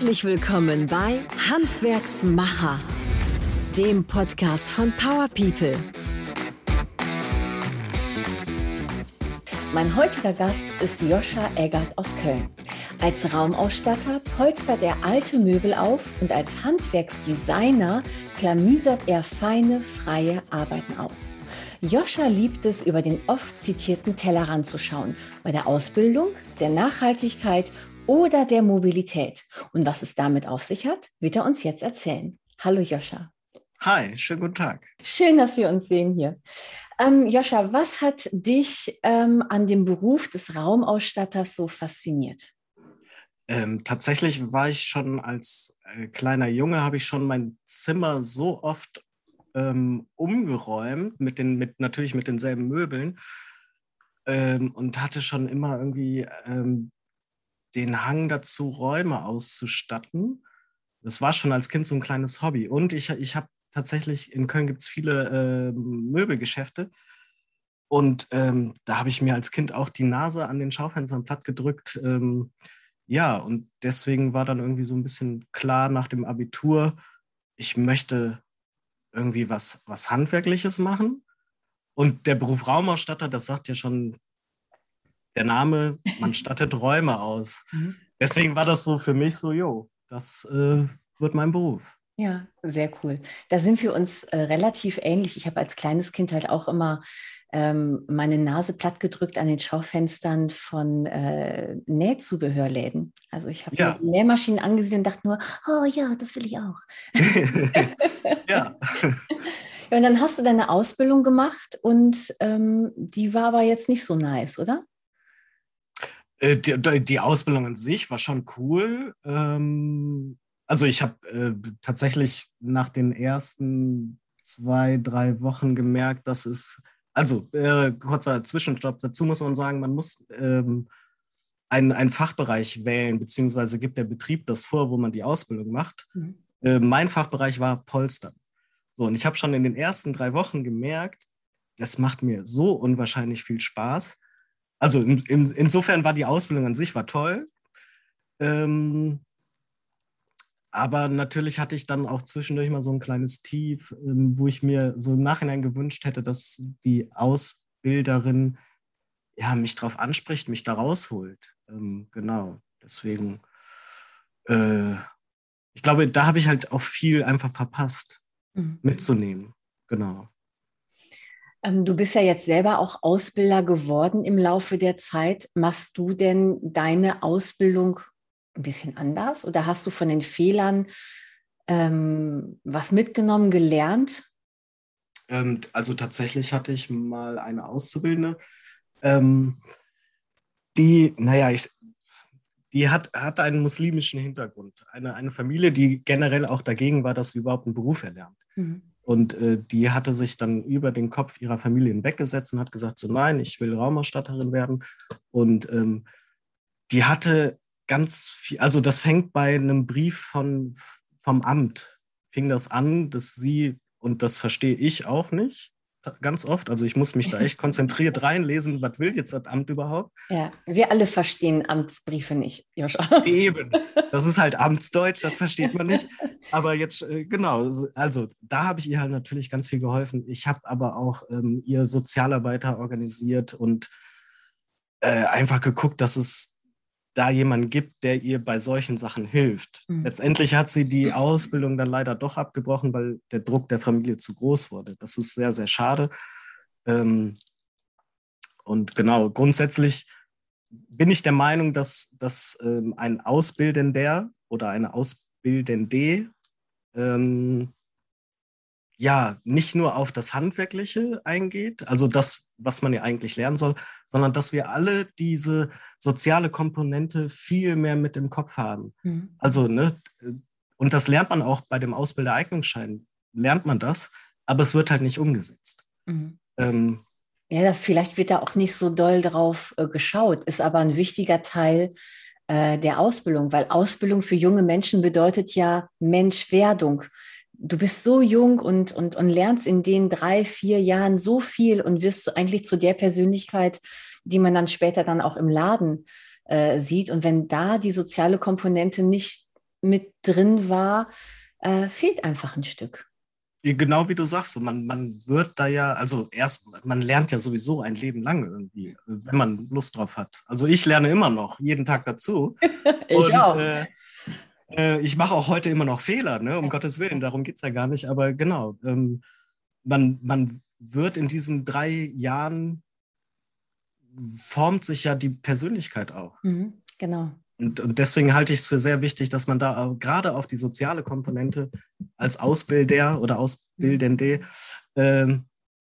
Herzlich willkommen bei Handwerksmacher, dem Podcast von Power People. Mein heutiger Gast ist Joscha Eggert aus Köln. Als Raumausstatter polstert er alte Möbel auf und als Handwerksdesigner klamüsert er feine, freie Arbeiten aus. Joscha liebt es, über den oft zitierten Tellerrand zu schauen, bei der Ausbildung, der Nachhaltigkeit oder der Mobilität. Und was es damit auf sich hat, wird er uns jetzt erzählen. Hallo Joscha. Hi, schönen guten Tag. Schön, dass wir uns sehen hier. Ähm, Joscha, was hat dich ähm, an dem Beruf des Raumausstatters so fasziniert? Ähm, tatsächlich war ich schon als äh, kleiner Junge, habe ich schon mein Zimmer so oft ähm, umgeräumt, mit den, mit, natürlich mit denselben Möbeln ähm, und hatte schon immer irgendwie ähm, den Hang dazu, Räume auszustatten. Das war schon als Kind so ein kleines Hobby. Und ich, ich habe tatsächlich, in Köln gibt es viele äh, Möbelgeschäfte. Und ähm, da habe ich mir als Kind auch die Nase an den Schaufenstern platt gedrückt. Ähm, ja, und deswegen war dann irgendwie so ein bisschen klar nach dem Abitur, ich möchte irgendwie was, was Handwerkliches machen. Und der Beruf Raumausstatter, das sagt ja schon der Name, man stattet Räume aus. Mhm. Deswegen war das so für mich so, jo, das äh, wird mein Beruf. Ja, sehr cool. Da sind wir uns äh, relativ ähnlich. Ich habe als kleines Kind halt auch immer ähm, meine Nase platt gedrückt an den Schaufenstern von äh, Nähzubehörläden. Also ich habe ja. Nähmaschinen angesehen und dachte nur, oh ja, das will ich auch. ja. ja. Und dann hast du deine Ausbildung gemacht und ähm, die war aber jetzt nicht so nice, oder? Äh, die, die, Ausbildung an sich war schon cool. Ähm, also ich habe äh, tatsächlich nach den ersten zwei, drei Wochen gemerkt, dass es, also äh, kurzer Zwischenstopp, dazu muss man sagen, man muss ähm, einen, einen Fachbereich wählen, beziehungsweise gibt der Betrieb das vor, wo man die Ausbildung macht. Mhm. Äh, mein Fachbereich war Polstern. So, und ich habe schon in den ersten drei Wochen gemerkt, das macht mir so unwahrscheinlich viel Spaß also in, in, insofern war die Ausbildung an sich war toll. Ähm, aber natürlich hatte ich dann auch zwischendurch mal so ein kleines Tief, ähm, wo ich mir so im Nachhinein gewünscht hätte, dass die Ausbilderin ja, mich darauf anspricht, mich da rausholt. Ähm, genau, deswegen, äh, ich glaube, da habe ich halt auch viel einfach verpasst mhm. mitzunehmen. Genau. Ähm, du bist ja jetzt selber auch Ausbilder geworden im Laufe der Zeit. Machst du denn deine Ausbildung ein bisschen anders oder hast du von den Fehlern ähm, was mitgenommen, gelernt? Ähm, also tatsächlich hatte ich mal eine Auszubildende, ähm, die, naja, ich, die hat, hatte einen muslimischen Hintergrund. Eine, eine Familie, die generell auch dagegen war, dass sie überhaupt einen Beruf erlernt. Mhm. Und äh, die hatte sich dann über den Kopf ihrer Familie hinweggesetzt und hat gesagt, so nein, ich will Raumausstatterin werden. Und ähm, die hatte ganz viel, also das fängt bei einem Brief von, vom Amt, fing das an, dass sie, und das verstehe ich auch nicht, ganz oft. Also ich muss mich da echt konzentriert reinlesen, was will jetzt das Amt überhaupt? Ja, wir alle verstehen Amtsbriefe nicht, Joscha. Eben. Das ist halt Amtsdeutsch, das versteht man nicht. Aber jetzt, äh, genau, also da habe ich ihr halt natürlich ganz viel geholfen. Ich habe aber auch ähm, ihr Sozialarbeiter organisiert und äh, einfach geguckt, dass es da jemanden gibt, der ihr bei solchen Sachen hilft. Mhm. Letztendlich hat sie die Ausbildung dann leider doch abgebrochen, weil der Druck der Familie zu groß wurde. Das ist sehr, sehr schade. Ähm, und genau, grundsätzlich bin ich der Meinung, dass, dass ähm, ein Ausbildender oder eine Ausbildende ähm, ja nicht nur auf das Handwerkliche eingeht, also das, was man ja eigentlich lernen soll, sondern dass wir alle diese soziale Komponente viel mehr mit im Kopf haben. Mhm. Also, ne, und das lernt man auch bei dem Ausbildereignungsschein, lernt man das, aber es wird halt nicht umgesetzt. Mhm. Ähm, ja, vielleicht wird da auch nicht so doll drauf äh, geschaut, ist aber ein wichtiger Teil äh, der Ausbildung, weil Ausbildung für junge Menschen bedeutet ja Menschwerdung. Du bist so jung und, und, und lernst in den drei, vier Jahren so viel und wirst eigentlich zu der Persönlichkeit, die man dann später dann auch im Laden äh, sieht. Und wenn da die soziale Komponente nicht mit drin war, äh, fehlt einfach ein Stück. Genau wie du sagst, man, man wird da ja, also erst, man lernt ja sowieso ein Leben lang irgendwie, wenn man Lust drauf hat. Also ich lerne immer noch, jeden Tag dazu. ich und, auch. Äh, äh, ich mache auch heute immer noch Fehler, ne? um Gottes Willen, darum geht es ja gar nicht. Aber genau, ähm, man, man wird in diesen drei Jahren, formt sich ja die Persönlichkeit auch. Mhm, genau. Und, und deswegen halte ich es für sehr wichtig, dass man da gerade auf die soziale Komponente als Ausbilder oder Ausbildende, äh,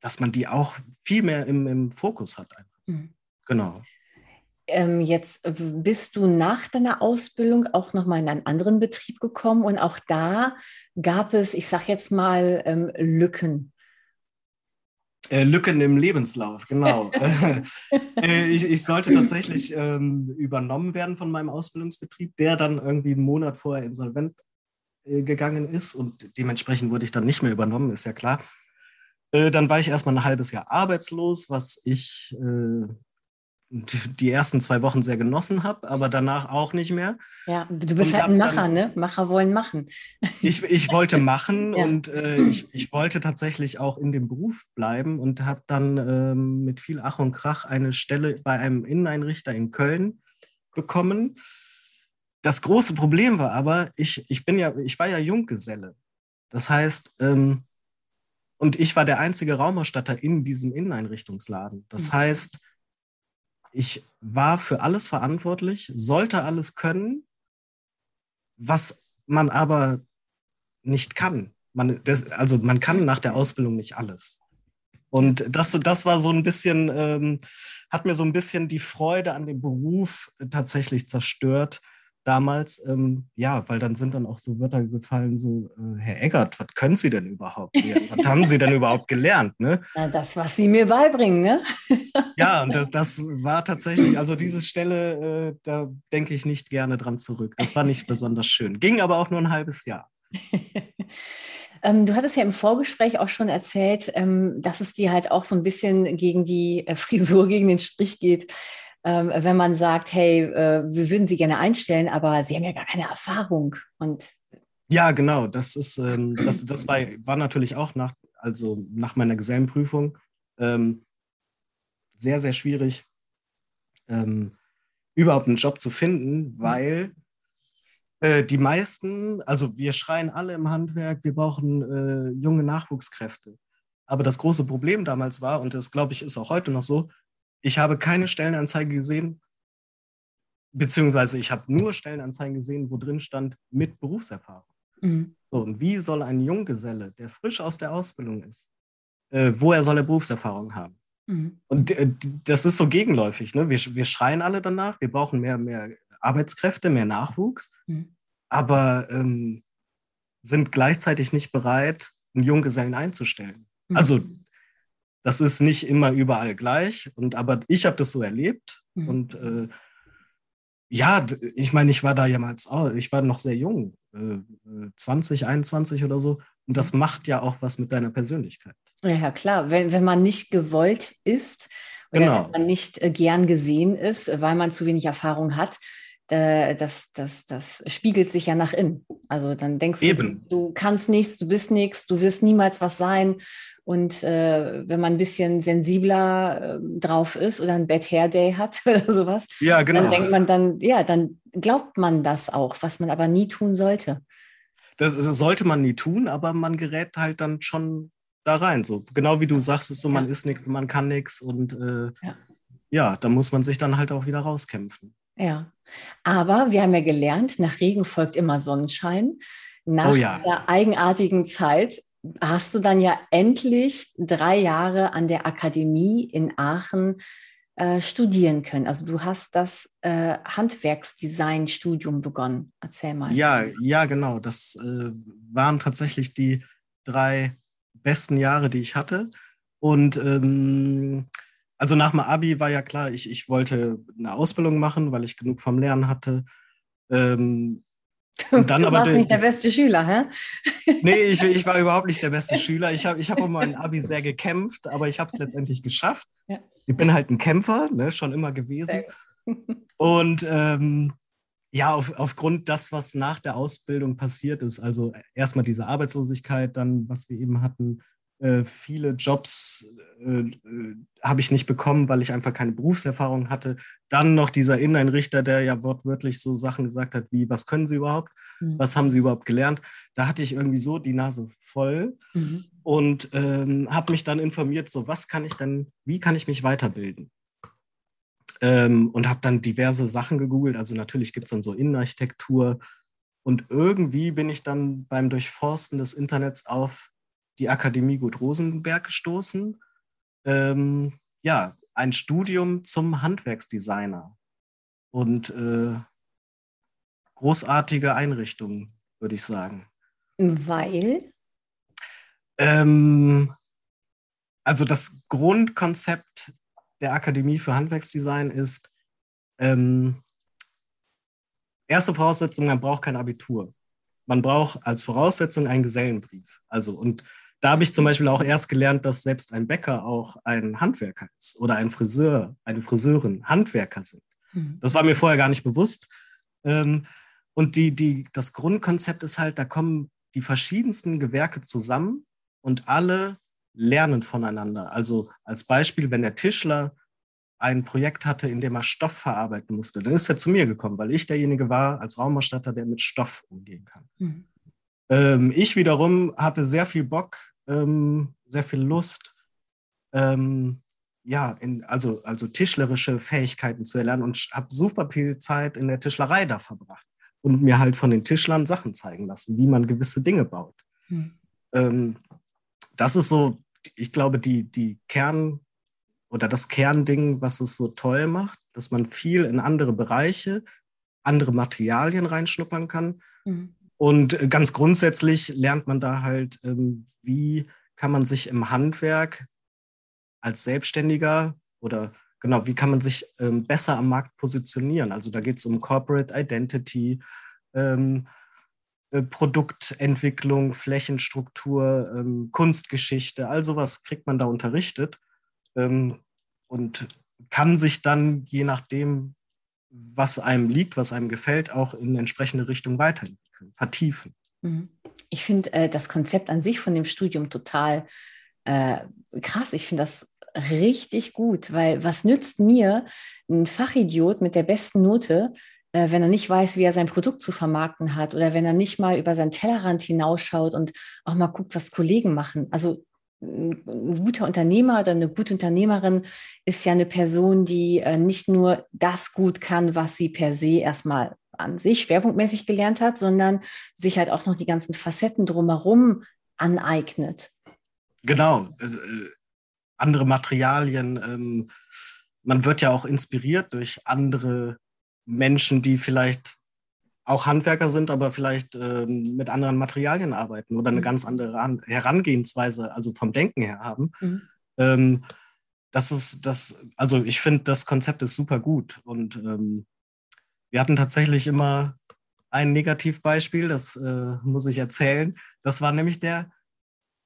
dass man die auch viel mehr im, im Fokus hat. Mhm. Genau. Ähm, jetzt bist du nach deiner Ausbildung auch nochmal in einen anderen Betrieb gekommen und auch da gab es, ich sage jetzt mal, ähm, Lücken. Äh, Lücken im Lebenslauf, genau. äh, ich, ich, sollte tatsächlich ähm, übernommen werden von meinem Ausbildungsbetrieb, der dann irgendwie einen Monat vorher insolvent äh, gegangen ist und dementsprechend wurde ich dann nicht mehr übernommen, ist ja klar. Äh, dann war ich erstmal ein halbes Jahr arbeitslos, was ich äh, die ersten zwei Wochen sehr genossen habe, aber danach auch nicht mehr. Ja, du bist und halt ein Macher, dann, ne? Macher wollen machen. Ich, ich wollte machen ja. und äh, ich, ich wollte tatsächlich auch in dem Beruf bleiben und habe dann ähm, mit viel Ach und Krach eine Stelle bei einem Inneneinrichter in Köln bekommen. Das große Problem war aber, ich, ich bin ja, ich war ja Junggeselle. Das heißt, ähm, und ich war der einzige Raumausstatter in diesem Inneneinrichtungsladen. Das mhm. heißt, ich war für alles verantwortlich, sollte alles können, was man aber nicht kann. Man, das, also man kann nach der Ausbildung nicht alles. Und das, das war so ein bisschen, ähm, hat mir so ein bisschen die Freude an dem Beruf tatsächlich zerstört, damals, ähm, ja, weil dann sind dann auch so Wörter gefallen, so, äh, Herr Eggert, was können Sie denn überhaupt? was haben Sie denn überhaupt gelernt? Ne? Na, das, was Sie mir beibringen, ne? ja, und das, das, war tatsächlich, also diese Stelle, äh, da denke ich nicht gerne dran zurück. Das war nicht besonders schön. Ging aber auch nur ein halbes Jahr. Ähm, du hattest ja im Vorgespräch auch schon erzählt, ähm, dass es dir halt auch so ein bisschen gegen die äh, Frisur, gegen den Strich geht, ähm, wenn man sagt, hey, äh, wir würden Sie gerne einstellen, aber Sie haben ja gar keine Erfahrung. Und ja, genau. Das ist, ähm, das, das war, war natürlich auch nach, also nach meiner Gesellenprüfung ähm, sehr, sehr schwierig, ähm, überhaupt einen Job zu finden, weil äh, die meisten, also wir schreien alle im Handwerk, wir brauchen äh, junge Nachwuchskräfte. Aber das große Problem damals war, und das glaube ich ist auch heute noch so, ich habe keine Stellenanzeige gesehen, beziehungsweise ich habe nur Stellenanzeigen gesehen, wo drin stand mit Berufserfahrung. Mhm. So, und wie soll ein Junggeselle, der frisch aus der Ausbildung ist, äh, woher soll er Berufserfahrung haben? Mhm. Und äh, das ist so gegenläufig. Ne? Wir, wir schreien alle danach, wir brauchen mehr, mehr Arbeitskräfte, mehr Nachwuchs, mhm. aber ähm, sind gleichzeitig nicht bereit, einen Junggesellen einzustellen. Mhm. Also das ist nicht immer überall gleich, und, aber ich habe das so erlebt. Mhm. Und äh, ja, ich meine, ich war da jemals auch, ich war noch sehr jung, äh, 20, 21 oder so. Und das mhm. macht ja auch was mit deiner Persönlichkeit. Ja, klar. Wenn, wenn man nicht gewollt ist oder genau. wenn man nicht äh, gern gesehen ist, weil man zu wenig Erfahrung hat, das, das, das spiegelt sich ja nach innen. Also dann denkst Eben. du, du kannst nichts, du bist nichts, du wirst niemals was sein. Und äh, wenn man ein bisschen sensibler äh, drauf ist oder ein Bad Hair Day hat oder sowas, ja, genau. dann denkt man dann, ja, dann glaubt man das auch, was man aber nie tun sollte. Das, das sollte man nie tun, aber man gerät halt dann schon da rein. So genau wie du sagst, ist so, man ist nichts, man kann nichts und äh, ja. ja, da muss man sich dann halt auch wieder rauskämpfen. Ja, aber wir haben ja gelernt, nach Regen folgt immer Sonnenschein. Nach oh ja. der eigenartigen Zeit hast du dann ja endlich drei Jahre an der Akademie in Aachen äh, studieren können. Also du hast das äh, Handwerksdesign-Studium begonnen. Erzähl mal. Ja, ja, genau. Das äh, waren tatsächlich die drei besten Jahre, die ich hatte. Und ähm, also nach dem Abi war ja klar, ich, ich wollte eine Ausbildung machen, weil ich genug vom Lernen hatte. Ähm, und dann du aber warst nicht der beste Schüler, hä? Nee, ich, ich war überhaupt nicht der beste Schüler. Ich habe ich hab um mein Abi sehr gekämpft, aber ich habe es letztendlich geschafft. Ja. Ich bin halt ein Kämpfer, ne, schon immer gewesen. Und ähm, Ja, auf, aufgrund das, was nach der Ausbildung passiert ist. Also erstmal diese Arbeitslosigkeit, dann, was wir eben hatten, äh, viele Jobs äh, äh, habe ich nicht bekommen, weil ich einfach keine Berufserfahrung hatte. Dann noch dieser Inneneinrichter, der ja wortwörtlich so Sachen gesagt hat, wie, was können Sie überhaupt? Mhm. Was haben Sie überhaupt gelernt? Da hatte ich irgendwie so die Nase voll mhm. und ähm, habe mich dann informiert, so was kann ich denn, wie kann ich mich weiterbilden? Ähm, und habe dann diverse Sachen gegoogelt. Also natürlich gibt es dann so Innenarchitektur. Und irgendwie bin ich dann beim Durchforsten des Internets auf die Akademie Gut Rosenberg gestoßen. Ähm, ja, ein Studium zum Handwerksdesigner. Und äh, großartige Einrichtung, würde ich sagen. Weil? Ähm, also das Grundkonzept der Akademie für Handwerksdesign ist, ähm, erste Voraussetzung, man braucht kein Abitur. Man braucht als Voraussetzung einen Gesellenbrief. Also, und da habe ich zum Beispiel auch erst gelernt, dass selbst ein Bäcker auch ein Handwerker ist oder ein Friseur, eine Friseurin Handwerker sind. Mhm. Das war mir vorher gar nicht bewusst. Ähm, und die, die, das Grundkonzept ist halt, da kommen die verschiedensten Gewerke zusammen und alle lernen voneinander. Also als Beispiel, wenn der Tischler ein Projekt hatte, in dem er Stoff verarbeiten musste, dann ist er zu mir gekommen, weil ich derjenige war als Raumausstatter, der mit Stoff umgehen kann. Mhm. Ähm, ich wiederum hatte sehr viel Bock, ähm, sehr viel Lust, ähm, ja, in, also, also tischlerische Fähigkeiten zu erlernen und habe super viel Zeit in der Tischlerei da verbracht und mir halt von den Tischlern Sachen zeigen lassen, wie man gewisse Dinge baut. Mhm. Ähm, das ist so, ich glaube, die, die Kern- oder das Kernding, was es so toll macht, dass man viel in andere Bereiche, andere Materialien reinschnuppern kann. Mhm. Und ganz grundsätzlich lernt man da halt, ähm, wie kann man sich im Handwerk als Selbstständiger oder genau, wie kann man sich ähm, besser am Markt positionieren? Also da geht es um Corporate Identity, ähm, äh, Produktentwicklung, Flächenstruktur, ähm, Kunstgeschichte, all sowas kriegt man da unterrichtet ähm, und kann sich dann, je nachdem, was einem liegt, was einem gefällt, auch in entsprechende Richtung weiterentwickeln, vertiefen. Mhm. Ich finde äh, das Konzept an sich von dem Studium total äh, krass. Ich finde das richtig gut, weil was nützt mir ein Fachidiot mit der besten Note, äh, wenn er nicht weiß, wie er sein Produkt zu vermarkten hat oder wenn er nicht mal über seinen Tellerrand hinausschaut und auch mal guckt, was Kollegen machen. Also ein guter Unternehmer oder eine gute Unternehmerin ist ja eine Person, die äh, nicht nur das gut kann, was sie per se erstmal an sich schwerpunktmäßig gelernt hat, sondern sich halt auch noch die ganzen Facetten drumherum aneignet. Genau. Äh, andere Materialien. Ähm, man wird ja auch inspiriert durch andere Menschen, die vielleicht auch Handwerker sind, aber vielleicht ähm, mit anderen Materialien arbeiten oder eine mhm. ganz andere Herangehensweise, also vom Denken her haben. Mhm. Ähm, das ist das, also ich finde, das Konzept ist super gut. Und ähm, wir hatten tatsächlich immer ein Negativbeispiel, das äh, muss ich erzählen. Das war nämlich der,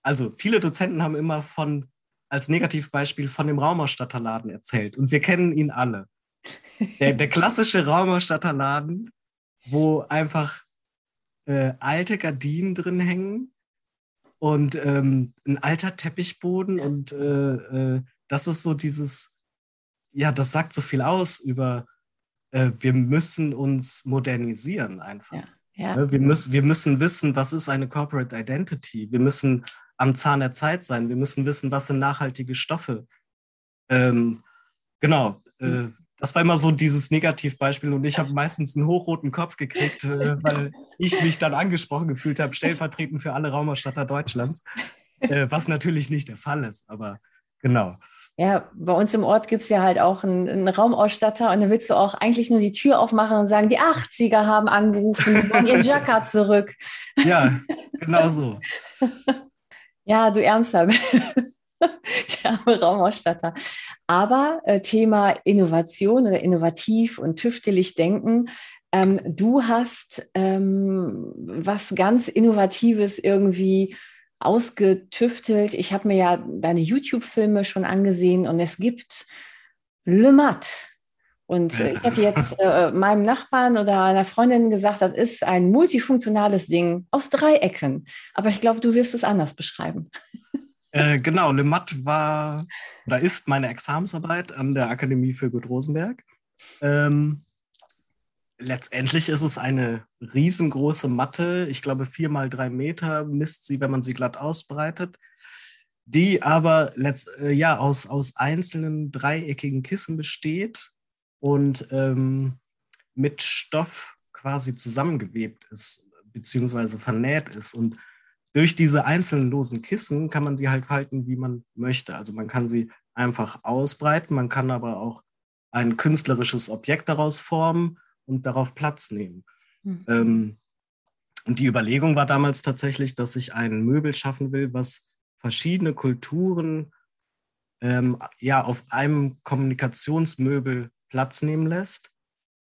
also viele Dozenten haben immer von als Negativbeispiel von dem Raumausstatterladen erzählt. Und wir kennen ihn alle. Der, der klassische Raumausstatterladen, wo einfach äh, alte Gardinen drin hängen und ähm, ein alter Teppichboden. Und äh, äh, das ist so dieses, ja, das sagt so viel aus über, äh, wir müssen uns modernisieren einfach. Ja, ja. Ne, wir, müssen, wir müssen wissen, was ist eine Corporate Identity. Wir müssen am Zahn der Zeit sein. Wir müssen wissen, was sind nachhaltige Stoffe. Ähm, genau, äh, das war immer so dieses Negativbeispiel und ich habe meistens einen hochroten Kopf gekriegt, äh, weil ich mich dann angesprochen gefühlt habe, stellvertretend für alle Raumausstatter Deutschlands, äh, was natürlich nicht der Fall ist, aber genau. Ja, bei uns im Ort gibt es ja halt auch einen, einen, Raumausstatter und dann willst du auch eigentlich nur die Tür aufmachen und sagen, die 80er haben angerufen, wollen ihren Jacka zurück. Ja, genau so. Ja, du Ärmster. Der arme Raumausstatter. Aber äh, Thema Innovation oder innovativ und tüftelig denken. Ähm, du hast ähm, was ganz Innovatives irgendwie ausgetüftelt. Ich habe mir ja deine YouTube-Filme schon angesehen und es gibt Le Mat. Und ich habe jetzt äh, meinem Nachbarn oder einer Freundin gesagt, das ist ein multifunktionales Ding aus drei Ecken. Aber ich glaube, du wirst es anders beschreiben. Äh, genau, Le Mat war oder ist meine Examensarbeit an der Akademie für Gut Rosenberg. Ähm, letztendlich ist es eine riesengroße Matte. Ich glaube, vier mal drei Meter misst sie, wenn man sie glatt ausbreitet. Die aber letzt, äh, ja, aus, aus einzelnen dreieckigen Kissen besteht und ähm, mit Stoff quasi zusammengewebt ist, beziehungsweise vernäht ist. Und durch diese einzelnen losen Kissen kann man sie halt halten, wie man möchte. Also man kann sie einfach ausbreiten, man kann aber auch ein künstlerisches Objekt daraus formen und darauf Platz nehmen. Mhm. Ähm, und die Überlegung war damals tatsächlich, dass ich ein Möbel schaffen will, was verschiedene Kulturen ähm, ja auf einem Kommunikationsmöbel Platz nehmen lässt,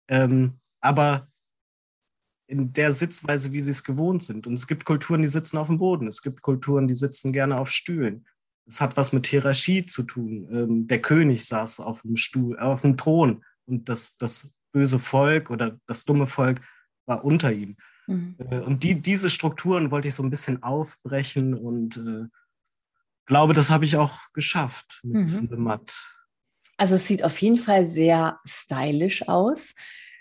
ähm, aber in der Sitzweise, wie sie es gewohnt sind. Und es gibt Kulturen, die sitzen auf dem Boden. Es gibt Kulturen, die sitzen gerne auf Stühlen. Es hat was mit Hierarchie zu tun. Ähm, der König saß auf dem Stuhl, auf dem Thron und das, das böse Volk oder das dumme Volk war unter ihm. Mhm. Äh, und die, diese Strukturen wollte ich so ein bisschen aufbrechen und äh, glaube, das habe ich auch geschafft mit mhm. The Matt. Also es sieht auf jeden Fall sehr stylisch aus.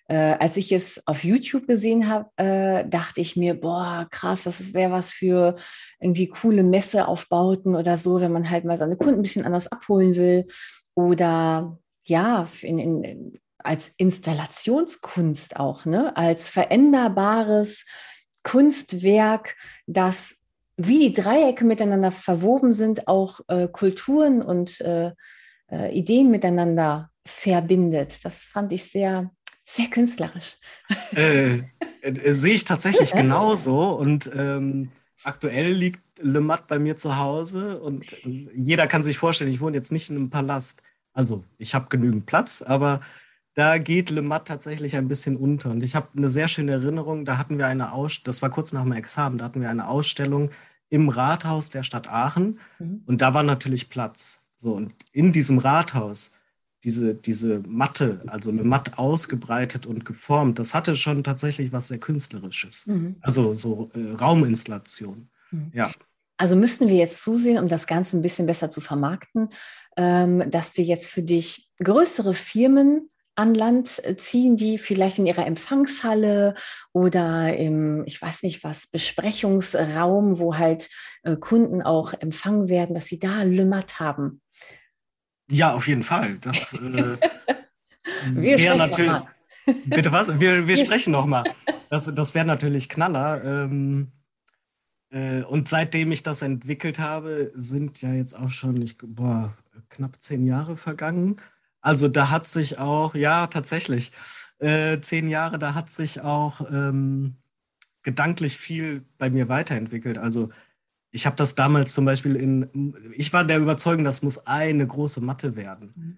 Äh, als ich es auf YouTube gesehen habe, äh, dachte ich mir, boah, krass, das wäre was für irgendwie coole Messeaufbauten oder so, wenn man halt mal seine Kunden ein bisschen anders abholen will. Oder ja, in, in, als Installationskunst auch, ne? als veränderbares Kunstwerk, das wie die Dreiecke miteinander verwoben sind, auch äh, Kulturen und äh, äh, Ideen miteinander verbindet. Das fand ich sehr, sehr künstlerisch. Äh, äh, sehe ich tatsächlich genauso. Und ähm, aktuell liegt Le Mat bei mir zu Hause und jeder kann sich vorstellen, ich wohne jetzt nicht in einem Palast. Also ich habe genügend Platz, aber da geht Le Mat tatsächlich ein bisschen unter. Und ich habe eine sehr schöne Erinnerung, da hatten wir eine Ausstellung, das war kurz nach meinem Examen, da hatten wir eine Ausstellung im Rathaus der Stadt Aachen mhm. und da war natürlich Platz. So, und in diesem Rathaus, diese, diese Matte, also eine Matte ausgebreitet und geformt, das hatte schon tatsächlich was sehr Künstlerisches. Mhm. Also so äh, Rauminstallation. Mhm. Ja. Also müssten wir jetzt zusehen, um das Ganze ein bisschen besser zu vermarkten, ähm, dass wir jetzt für dich größere Firmen an Land äh, ziehen, die vielleicht in ihrer Empfangshalle oder im, ich weiß nicht was, Besprechungsraum, wo halt äh, Kunden auch empfangen werden, dass sie da Lümmert haben. Ja, auf jeden Fall. Das äh, wäre natürlich. Bitte was? Wir, wir sprechen nochmal. Das, das wäre natürlich Knaller. Ähm, äh, und seitdem ich das entwickelt habe, sind ja jetzt auch schon ich, boah, knapp zehn Jahre vergangen. Also da hat sich auch, ja, tatsächlich, äh, zehn Jahre, da hat sich auch ähm, gedanklich viel bei mir weiterentwickelt. Also ich habe das damals zum Beispiel in, ich war der Überzeugung, das muss eine große Matte werden. Mhm.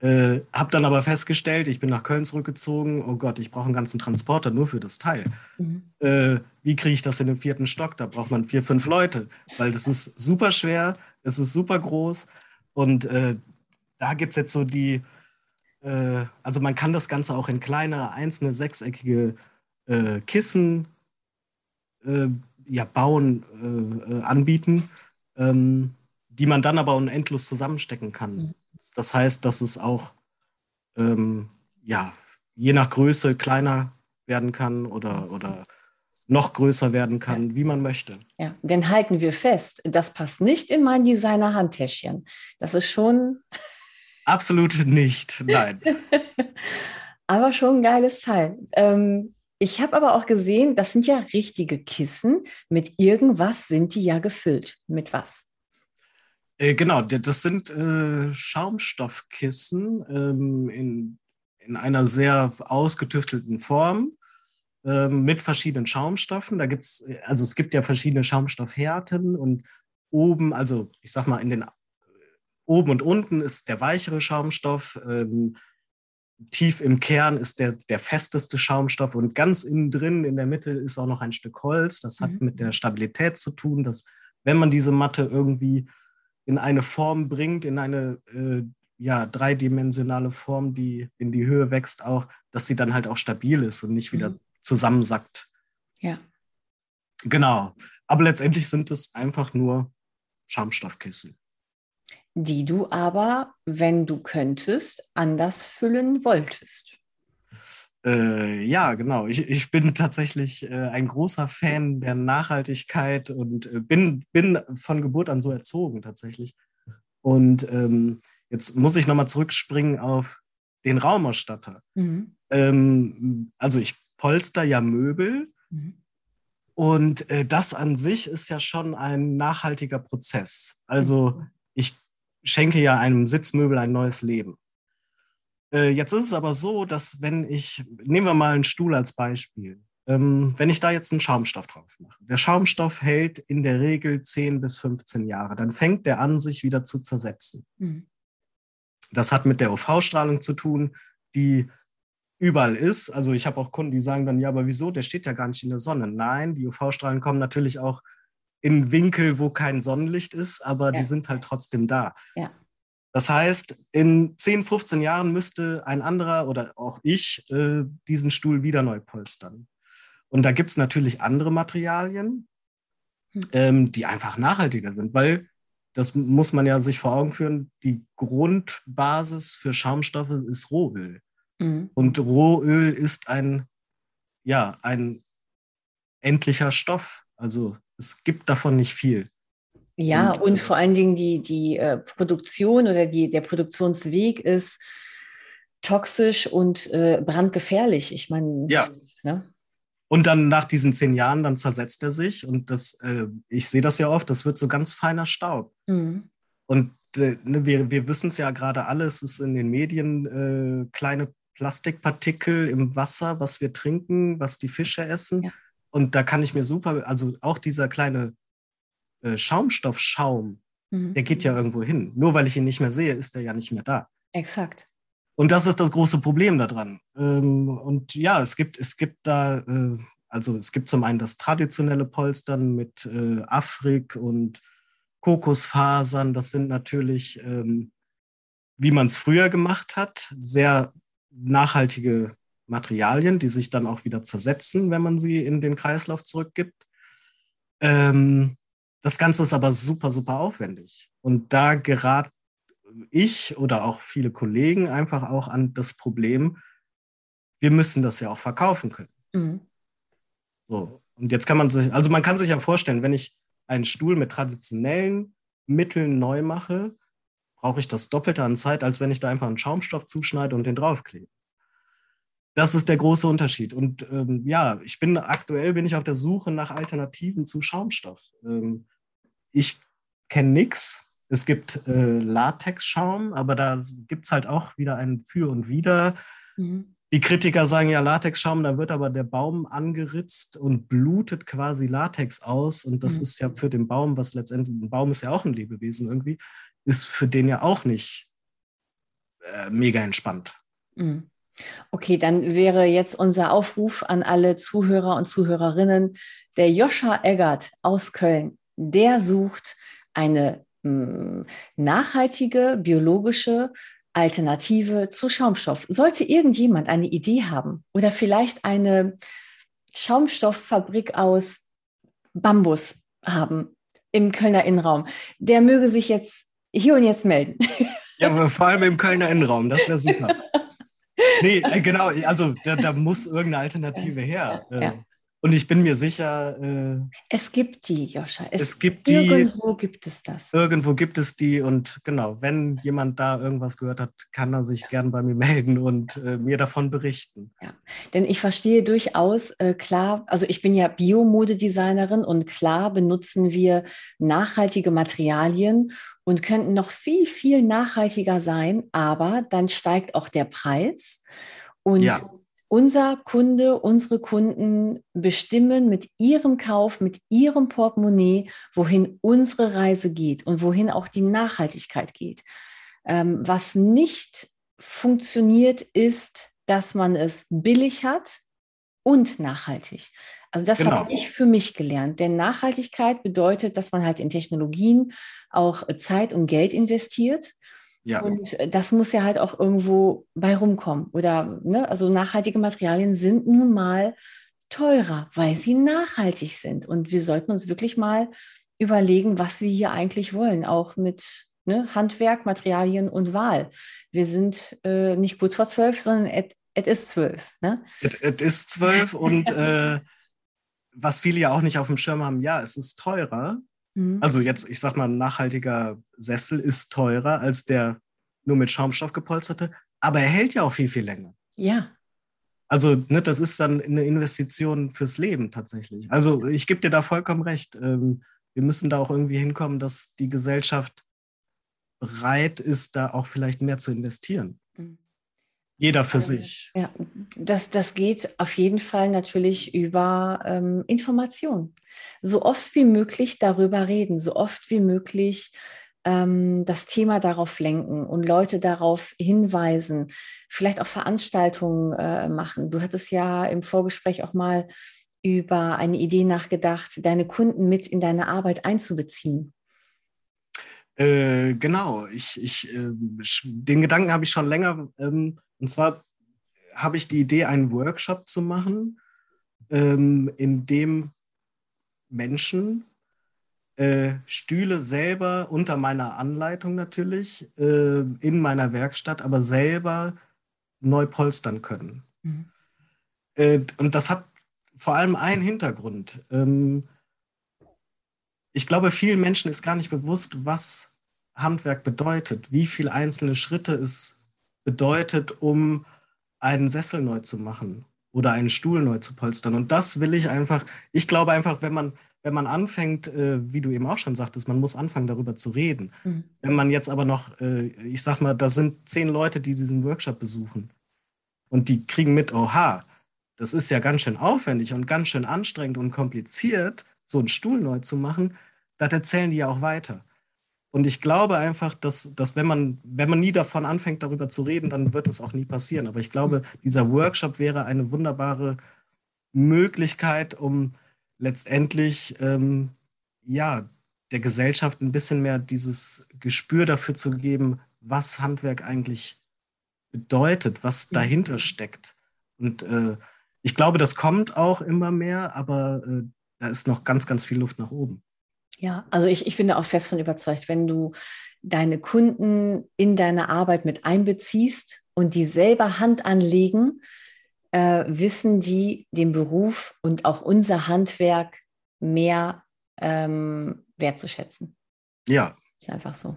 Äh, habe dann aber festgestellt, ich bin nach Köln zurückgezogen, oh Gott, ich brauche einen ganzen Transporter nur für das Teil. Mhm. Äh, wie kriege ich das in den vierten Stock? Da braucht man vier, fünf Leute, weil das ist super schwer, es ist super groß und äh, da gibt es jetzt so die, äh, also man kann das Ganze auch in kleine, einzelne, sechseckige äh, Kissen äh, ja, bauen, äh, äh, anbieten, ähm, die man dann aber unendlos zusammenstecken kann. Das heißt, dass es auch ähm, ja, je nach Größe kleiner werden kann oder, oder noch größer werden kann, ja. wie man möchte. Ja, denn halten wir fest, das passt nicht in mein Designer-Handtäschchen. Das ist schon. Absolut nicht, nein. aber schon ein geiles Teil. Ähm, ich habe aber auch gesehen, das sind ja richtige Kissen. Mit irgendwas sind die ja gefüllt. Mit was? Äh, genau, das sind äh, Schaumstoffkissen ähm, in, in einer sehr ausgetüftelten Form äh, mit verschiedenen Schaumstoffen. Da gibt's, also es gibt ja verschiedene Schaumstoffhärten und oben, also ich sag mal, in den oben und unten ist der weichere Schaumstoff. Ähm, tief im Kern ist der, der festeste Schaumstoff und ganz innen drin in der Mitte ist auch noch ein Stück Holz. Das hat mhm. mit der Stabilität zu tun, dass wenn man diese Matte irgendwie in eine Form bringt, in eine, äh, ja, dreidimensionale Form, die in die Höhe wächst, auch, dass sie dann halt auch stabil ist und nicht wieder mhm. zusammensackt. Ja. Genau. Aber letztendlich sind es einfach nur Schaumstoffkissen. Die du aber, wenn du könntest, anders füllen wolltest. Äh, ja, genau. Ich, ich bin tatsächlich äh, ein großer Fan der Nachhaltigkeit und äh, bin, bin von Geburt an so erzogen tatsächlich. Und ähm, jetzt muss ich nochmal zurückspringen auf den Raumausstatter. Mhm. Ähm, also ich polster ja Möbel mhm. und äh, das an sich ist ja schon ein nachhaltiger Prozess. Also ich schenke ja einem Sitzmöbel ein neues Leben. Äh, jetzt ist es aber so, dass wenn ich, nehmen wir mal einen Stuhl als Beispiel, ähm, wenn ich da jetzt einen Schaumstoff drauf mache, der Schaumstoff hält in der Regel 10 bis 15 Jahre, dann fängt der an, sich wieder zu zersetzen. Mhm. Das hat mit der UV-Strahlung zu tun, die überall ist. Also ich habe auch Kunden, die sagen dann, ja, aber wieso? Der steht ja gar nicht in der Sonne. Nein, die UV-Strahlen kommen natürlich auch in Winkel, wo kein Sonnenlicht ist, aber ja. die sind halt trotzdem da. Ja. Das heißt, in 10, 15 Jahren müsste ein anderer oder auch ich äh, diesen Stuhl wieder neu polstern. Und da gibt es natürlich andere Materialien, hm. ähm, die einfach nachhaltiger sind, weil das muss man ja sich vor Augen führen, die Grundbasis für Schaumstoffe ist Rohöl. Mhm. Und Rohöl ist ein, ja, ein endlicher Stoff. Also es gibt davon nicht viel. Ja, und, und vor allen Dingen die, die äh, Produktion oder die, der Produktionsweg ist toxisch und äh, brandgefährlich. Ich meine, ja. Ne? Und dann nach diesen zehn Jahren, dann zersetzt er sich und das, äh, ich sehe das ja oft, das wird so ganz feiner Staub. Mhm. Und äh, ne, wir, wir wissen es ja gerade alle, es ist in den Medien äh, kleine Plastikpartikel im Wasser, was wir trinken, was die Fische essen. Ja. Und da kann ich mir super, also auch dieser kleine äh, Schaumstoffschaum, mhm. der geht ja irgendwo hin. Nur weil ich ihn nicht mehr sehe, ist er ja nicht mehr da. Exakt. Und das ist das große Problem daran. Ähm, und ja, es gibt, es gibt da, äh, also es gibt zum einen das traditionelle Polstern mit äh, Afrik und Kokosfasern. Das sind natürlich, ähm, wie man es früher gemacht hat, sehr nachhaltige Materialien, die sich dann auch wieder zersetzen, wenn man sie in den Kreislauf zurückgibt. Ähm, das Ganze ist aber super, super aufwendig. Und da gerate ich oder auch viele Kollegen einfach auch an das Problem, wir müssen das ja auch verkaufen können. Mhm. So. Und jetzt kann man sich, also man kann sich ja vorstellen, wenn ich einen Stuhl mit traditionellen Mitteln neu mache, brauche ich das Doppelte an Zeit, als wenn ich da einfach einen Schaumstoff zuschneide und den draufklebe. Das ist der große Unterschied. Und ähm, ja, ich bin aktuell bin ich auf der Suche nach Alternativen zu Schaumstoff. Ähm, ich kenne nichts, es gibt äh, Latexschaum, aber da gibt es halt auch wieder ein Für und Wider. Mhm. Die Kritiker sagen ja Latexschaum, da wird aber der Baum angeritzt und blutet quasi Latex aus. Und das mhm. ist ja für den Baum, was letztendlich, ein Baum ist ja auch ein Lebewesen irgendwie, ist für den ja auch nicht äh, mega entspannt. Mhm. Okay, dann wäre jetzt unser Aufruf an alle Zuhörer und Zuhörerinnen, der Joscha Eggert aus Köln, der sucht eine nachhaltige biologische Alternative zu Schaumstoff. Sollte irgendjemand eine Idee haben oder vielleicht eine Schaumstofffabrik aus Bambus haben im Kölner Innenraum, der möge sich jetzt hier und jetzt melden. Ja, vor allem im Kölner Innenraum, das wäre super. nee, äh, genau, also da, da, muss irgendeine Alternative her. Ja. Äh, und ich bin mir sicher. Äh, es gibt die, Joscha. Es, es gibt die. Irgendwo gibt es das. Irgendwo gibt es die. Und genau, wenn jemand da irgendwas gehört hat, kann er sich gern bei mir melden und äh, mir davon berichten. Ja, denn ich verstehe durchaus, äh, klar, also ich bin ja Biomodedesignerin und klar benutzen wir nachhaltige Materialien und könnten noch viel, viel nachhaltiger sein, aber dann steigt auch der Preis. Und ja unser Kunde, unsere Kunden bestimmen mit ihrem Kauf, mit ihrem Portemonnaie, wohin unsere Reise geht und wohin auch die Nachhaltigkeit geht. Ähm, was nicht funktioniert, ist, dass man es billig hat und nachhaltig. Also das genau. habe ich für mich gelernt. Denn Nachhaltigkeit bedeutet, dass man halt in Technologien auch Zeit und Geld investiert Ja. Und äh, das muss ja halt auch irgendwo bei rumkommen. Oder, ne, also nachhaltige Materialien sind nun mal teurer, weil sie nachhaltig sind. Und wir sollten uns wirklich mal überlegen, was wir hier eigentlich wollen, auch mit ne, Handwerk, Materialien und Wahl. Wir sind äh, nicht kurz vor zwölf, sondern es ist zwölf. Ne? Es ist zwölf und äh, was viele ja auch nicht auf dem Schirm haben, ja, es ist teurer. Mhm. Also jetzt, ich sag mal, ein nachhaltiger Sessel ist teurer als der nur mit Schaumstoff gepolsterte, aber er hält ja auch viel, viel länger. Ja. Also, ne, das ist dann eine Investition fürs Leben tatsächlich. Also, ich gebe dir da vollkommen recht. Ähm, wir müssen da auch irgendwie hinkommen, dass die Gesellschaft bereit ist, da auch vielleicht mehr zu investieren. Mhm. Jeder für sich. Ja, das, das geht auf jeden Fall natürlich über ähm, Information. So oft wie möglich darüber reden, so oft wie möglich ähm, das Thema darauf lenken und Leute darauf hinweisen, vielleicht auch Veranstaltungen äh, machen. Du hattest ja im Vorgespräch auch mal über eine Idee nachgedacht, deine Kunden mit in deine Arbeit einzubeziehen. Äh, genau, ich, ich, äh, den Gedanken habe ich schon länger. Ähm, und zwar habe ich die Idee, einen Workshop zu machen, ähm, in dem Menschen äh, Stühle selber unter meiner Anleitung natürlich äh, in meiner Werkstatt, aber selber neu polstern können. Mhm. Äh, und das hat vor allem einen Hintergrund. Ähm, ich glaube, vielen Menschen ist gar nicht bewusst, was Handwerk bedeutet, wie viele einzelne Schritte es bedeutet, um einen Sessel neu zu machen oder einen Stuhl neu zu polstern. Und das will ich einfach, ich glaube einfach, wenn man, wenn man anfängt, äh, wie du eben auch schon sagtest, man muss anfangen, darüber zu reden. Mhm. Wenn man jetzt aber noch, äh, ich sag mal, da sind zehn Leute, die diesen Workshop besuchen und die kriegen mit, oha, das ist ja ganz schön aufwendig und ganz schön anstrengend und kompliziert, so einen Stuhl neu zu machen, das erzählen die ja auch weiter. Und ich glaube einfach, dass, dass wenn, man, wenn man nie davon anfängt, darüber zu reden, dann wird es auch nie passieren. Aber ich glaube, dieser Workshop wäre eine wunderbare Möglichkeit, um letztendlich ähm, ja, der Gesellschaft ein bisschen mehr dieses Gespür dafür zu geben, was Handwerk eigentlich bedeutet, was dahinter steckt. Und äh, ich glaube, das kommt auch immer mehr, aber äh, da ist noch ganz, ganz viel Luft nach oben. Ja, also ich, ich bin da auch fest von überzeugt, wenn du deine Kunden in deine Arbeit mit einbeziehst und die selber Hand anlegen, äh, wissen die den Beruf und auch unser Handwerk mehr ähm, wertzuschätzen. Ja. Ist einfach so.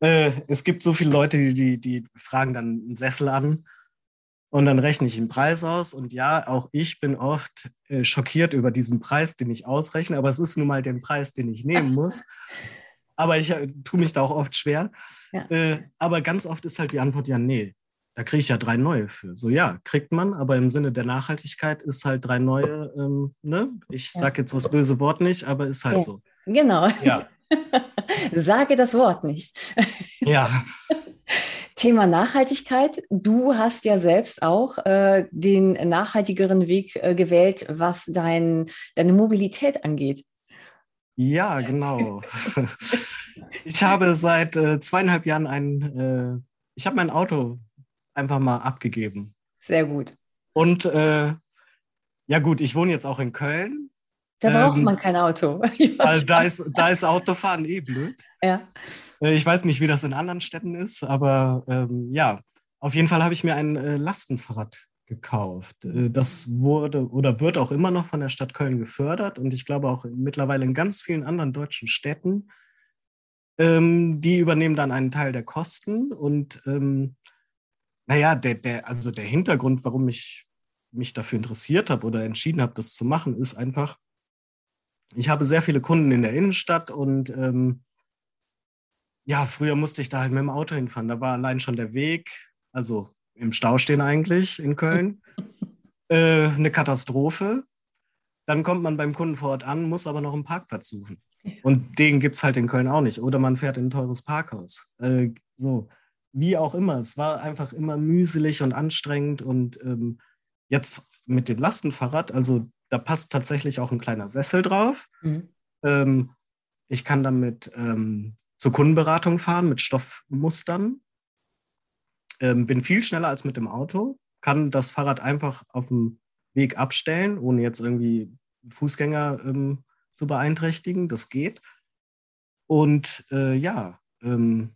Äh, es gibt so viele Leute, die, die, die fragen dann einen Sessel an und dann rechne ich den Preis aus. Und ja, auch ich bin oft äh, schockiert über diesen Preis, den ich ausrechne. Aber es ist nun mal der Preis, den ich nehmen muss. aber ich äh, tue mich da auch oft schwer. Ja. Äh, aber ganz oft ist halt die Antwort ja, nee, da kriege ich ja drei neue für. So ja, kriegt man, aber im Sinne der Nachhaltigkeit ist halt drei neue, ähm, ne? Ich sage jetzt das böse Wort nicht, aber ist halt ja. so. Genau. Ja. Sage das Wort nicht. ja. Thema Nachhaltigkeit. Du hast ja selbst auch äh, den nachhaltigeren Weg äh, gewählt, was dein, deine Mobilität angeht. Ja, genau. ich habe seit äh, zweieinhalb Jahren ein, äh, ich habe mein Auto einfach mal abgegeben. Sehr gut. Und äh, ja gut, ich wohne jetzt auch in Köln. Da braucht ähm, man kein Auto. weil da ist, da ist Autofahren eh blöd. Ja. Äh, ich weiß nicht, wie das in anderen Städten ist, aber ähm, ja, auf jeden Fall habe ich mir ein äh, Lastenfahrrad gekauft. Äh, das wurde oder wird auch immer noch von der Stadt Köln gefördert und ich glaube auch mittlerweile in ganz vielen anderen deutschen Städten. Ähm, die übernehmen dann einen Teil der Kosten und ähm, naja, der, der, also der Hintergrund, warum ich mich dafür interessiert habe oder entschieden habe, das zu machen, ist einfach, ich habe sehr viele Kunden in der Innenstadt und ähm, ja, früher musste ich da halt mit dem Auto hinfahren. Da war allein schon der Weg, also im Stau stehen eigentlich in Köln, äh, eine Katastrophe. Dann kommt man beim Kunden vor Ort an, muss aber noch einen Parkplatz suchen. Und den gibt es halt in Köln auch nicht. Oder man fährt in ein teures Parkhaus. Äh, so, wie auch immer. Es war einfach immer mühselig und anstrengend. Und ähm, jetzt mit dem Lastenfahrrad, also da passt tatsächlich auch ein kleiner Sessel drauf. Mhm. Ähm, ich kann damit ähm, zur Kundenberatung fahren mit Stoffmustern. ähm, bin viel schneller als mit dem Auto, kann das Fahrrad einfach auf dem Weg abstellen, ohne jetzt irgendwie Fußgänger ähm, zu beeinträchtigen. Das geht. Und äh, ja, ähm,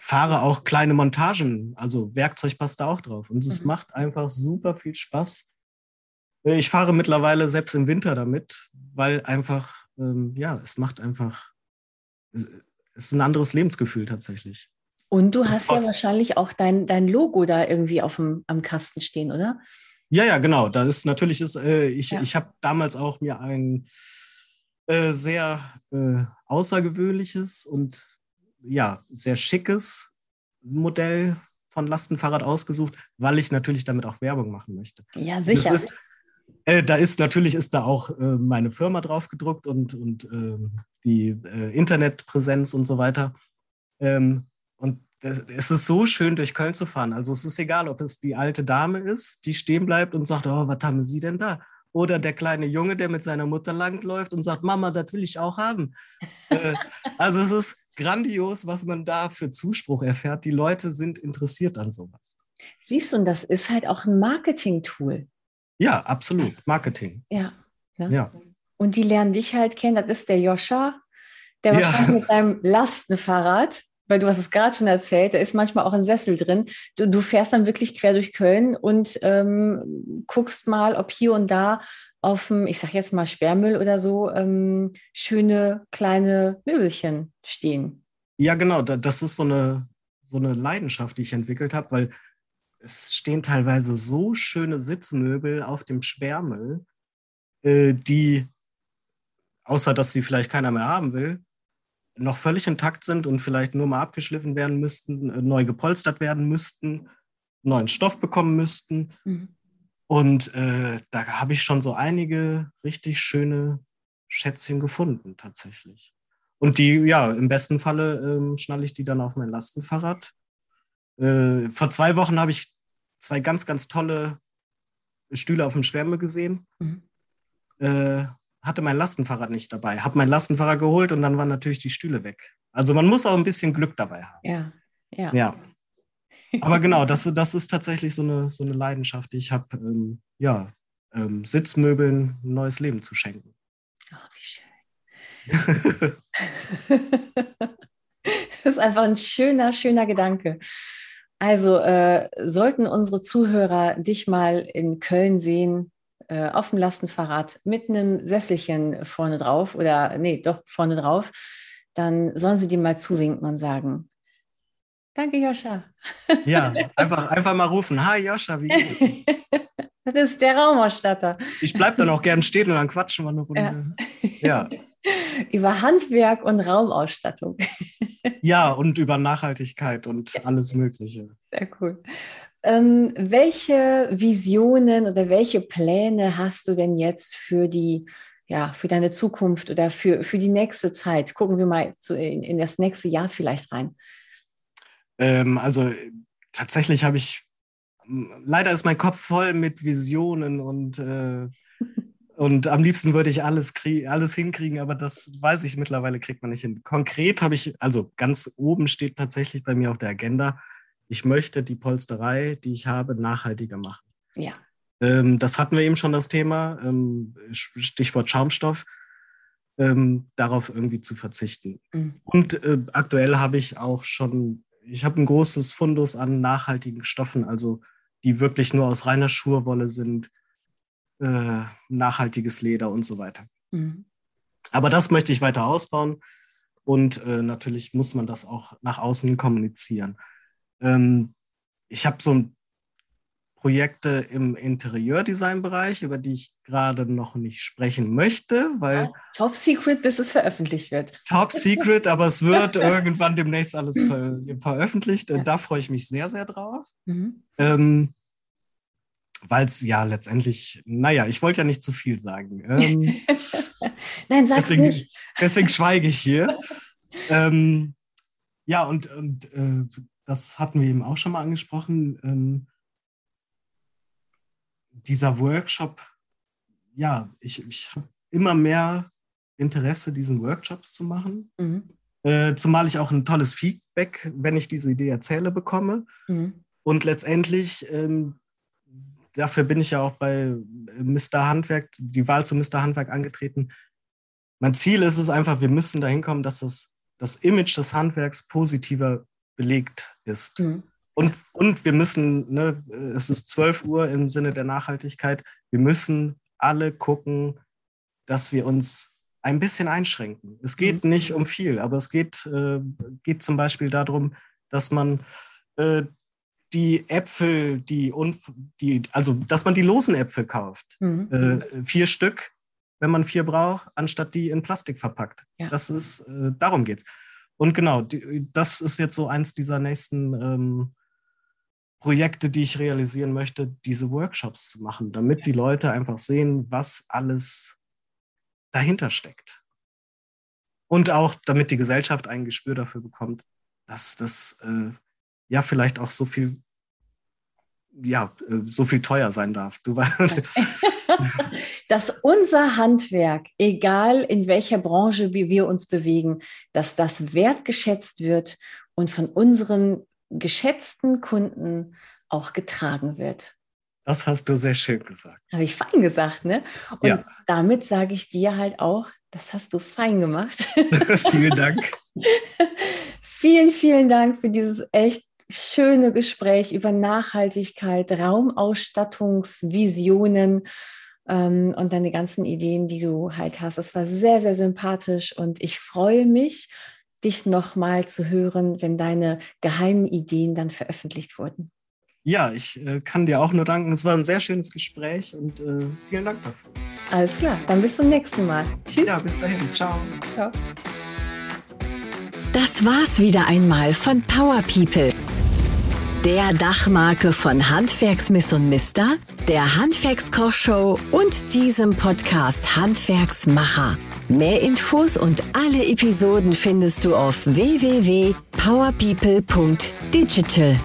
fahre auch kleine Montagen, also Werkzeug passt da auch drauf. Und es mhm. macht einfach super viel Spaß. Äh, ich fahre mittlerweile selbst im Winter damit, weil einfach, ähm, ja, es macht einfach, es, ist ein anderes Lebensgefühl tatsächlich. Und du hast ja wahrscheinlich auch dein, dein Logo da irgendwie auf dem, am Kasten stehen, oder? Ja, ja, genau. Da ist natürlich ist, äh, ich, ja. ich habe damals auch mir ein äh, sehr äh, außergewöhnliches und ja, sehr schickes Modell von Lastenfahrrad ausgesucht, weil ich natürlich damit auch Werbung machen möchte. Ja, sicher. Ist, äh, da ist natürlich ist da auch äh, meine Firma drauf gedruckt und, und ähm, die äh, Internetpräsenz und so weiter. Ähm, und das, es ist so schön, durch Köln zu fahren. Also es ist egal, ob es die alte Dame ist, die stehen bleibt und sagt, oh, was haben Sie denn da? Oder der kleine Junge, der mit seiner Mutter langläuft und sagt, Mama, das will ich auch haben. äh, also es ist grandios, was man da für Zuspruch erfährt. Die Leute sind interessiert an sowas. Siehst du, und das ist halt auch ein Marketing-Tool. Ja, absolut. Marketing. Ja. Ne? ja. Und die lernen dich halt kennen. Das ist der Joscha, der ja. wahrscheinlich mit seinem Lastenfahrrad, weil du hast es gerade schon erzählt, da ist manchmal auch ein Sessel drin. Du, du fährst dann wirklich quer durch Köln und ähm, guckst mal, ob hier und da auf dem, ich sag jetzt mal Sperrmüll oder so, ähm, schöne kleine Möbelchen stehen. Ja, genau. Das ist so eine, so eine Leidenschaft, die ich entwickelt habe, weil es stehen teilweise so schöne Sitzmöbel auf dem Sperrmüll, äh, die, außer dass sie vielleicht keiner mehr haben will, noch völlig intakt sind und vielleicht nur mal abgeschliffen werden müssten, äh, neu gepolstert werden müssten, neuen Stoff bekommen müssten. Mhm. Und äh, da habe ich schon so einige richtig schöne Schätzchen gefunden, tatsächlich. Und die, ja, im besten Falle ähm, schnalle ich die dann auf mein Lastenfahrrad. Äh, vor zwei Wochen habe ich zwei ganz, ganz tolle Stühle auf dem Schwärme gesehen. Mhm. Äh, hatte mein Lastenfahrrad nicht dabei. Habe mein Lastenfahrrad geholt und dann waren natürlich die Stühle weg. Also man muss auch ein bisschen Glück dabei haben. Ja, ja. ja. Aber genau, das, das ist tatsächlich so eine, so eine Leidenschaft, die ich habe, ähm, ja, ähm, Sitzmöbeln ein neues Leben zu schenken. Oh, wie schön. das ist einfach ein schöner, schöner Gedanke. Also äh, sollten unsere Zuhörer dich mal in Köln sehen, äh, auf dem Lastenfahrrad mit einem Sesselchen vorne drauf oder nee, doch vorne drauf, dann sollen sie dir mal zuwinken und sagen, Danke, Joscha. Ja, einfach, einfach mal rufen. Hi, Joscha, wie geht's? Das ist der Raumausstatter. Ich bleibe dann auch gern stehen und dann quatschen wir eine Runde. Ja. ja. Über Handwerk und Raumausstattung. Ja, und über Nachhaltigkeit und alles Mögliche. Sehr cool. Ähm, welche Visionen oder welche Pläne hast du denn jetzt für die, ja, für deine Zukunft oder für, für die nächste Zeit? Gucken wir mal zu, in, in das nächste Jahr vielleicht rein. Ähm, also tatsächlich habe ich, leider ist mein Kopf voll mit Visionen und, äh, und am liebsten würde ich alles, alles hinkriegen, aber das weiß ich mittlerweile, kriegt man nicht hin. Konkret habe ich, also ganz oben steht tatsächlich bei mir auf der Agenda, ich möchte die Polsterei, die ich habe, nachhaltiger machen. Ja. Ähm, das hatten wir eben schon das Thema, ähm, Stichwort Schaumstoff. Ähm, darauf irgendwie zu verzichten. Mhm. Und äh, aktuell habe ich auch schon ich habe ein großes Fundus an nachhaltigen Stoffen, also die wirklich nur aus reiner Schurwolle sind, äh, nachhaltiges Leder und so weiter. Mhm. Aber das möchte ich weiter ausbauen und äh, natürlich muss man das auch nach außen kommunizieren. Ähm, ich habe so ein Projekte im Interieurdesign-Bereich, über die ich gerade noch nicht sprechen möchte, weil. Ja, top Secret, bis es veröffentlicht wird. Top Secret, aber es wird irgendwann demnächst alles ver veröffentlicht. Ja. Da freue ich mich sehr, sehr drauf. Mhm. Ähm, weil es ja letztendlich, naja, ich wollte ja nicht zu viel sagen. Ähm, Nein, sag deswegen, nicht. Deswegen schweige ich hier. ähm, ja, und, und äh, das hatten wir eben auch schon mal angesprochen. Ähm, dieser Workshop, ja, ich, ich habe immer mehr Interesse, diesen Workshops zu machen. Mhm. Äh, zumal ich auch ein tolles Feedback, wenn ich diese Idee erzähle, bekomme. Mhm. Und letztendlich, ähm, dafür bin ich ja auch bei Mr. Handwerk, die Wahl zu Mr. Handwerk angetreten. Mein Ziel ist es einfach, wir müssen dahin kommen, dass das, das Image des Handwerks positiver belegt ist. Mhm. Und, und wir müssen, ne, es ist 12 Uhr im Sinne der Nachhaltigkeit, wir müssen alle gucken, dass wir uns ein bisschen einschränken. Es geht mhm. nicht um viel, aber es geht, äh, geht zum Beispiel darum, dass man äh, die Äpfel, die, die, also dass man die losen Äpfel kauft. Mhm. Äh, vier Stück, wenn man vier braucht, anstatt die in Plastik verpackt. Ja. Das ist, äh, darum geht's. Und genau, die, das ist jetzt so eins dieser nächsten ähm, Projekte, die ich realisieren möchte, diese Workshops zu machen, damit die Leute einfach sehen, was alles dahinter steckt. Und auch, damit die Gesellschaft ein Gespür dafür bekommt, dass das äh, ja vielleicht auch so viel ja, äh, so viel teuer sein darf. Du dass unser Handwerk, egal in welcher Branche wir uns bewegen, dass das wertgeschätzt wird und von unseren geschätzten Kunden auch getragen wird. Das hast du sehr schön gesagt. Habe ich fein gesagt, ne? Und ja. damit sage ich dir halt auch, das hast du fein gemacht. vielen Dank. vielen, vielen Dank für dieses echt schöne Gespräch über Nachhaltigkeit, Raumausstattungsvisionen ähm, und deine ganzen Ideen, die du halt hast. Das war sehr, sehr sympathisch und ich freue mich, dich nochmal zu hören, wenn deine geheimen Ideen dann veröffentlicht wurden. Ja, ich äh, kann dir auch nur danken. Es war ein sehr schönes Gespräch und äh, vielen Dank dafür. Alles klar, dann bis zum nächsten Mal. Tschüss. Ja, bis dahin. Ciao. Ciao. Das war's wieder einmal von Power People. Der Dachmarke von Handwerksmiss und Mister, der Handwerkskochshow und diesem Podcast Handwerksmacher. Mehr Infos und alle Episoden findest du auf www.powerpeople.digital.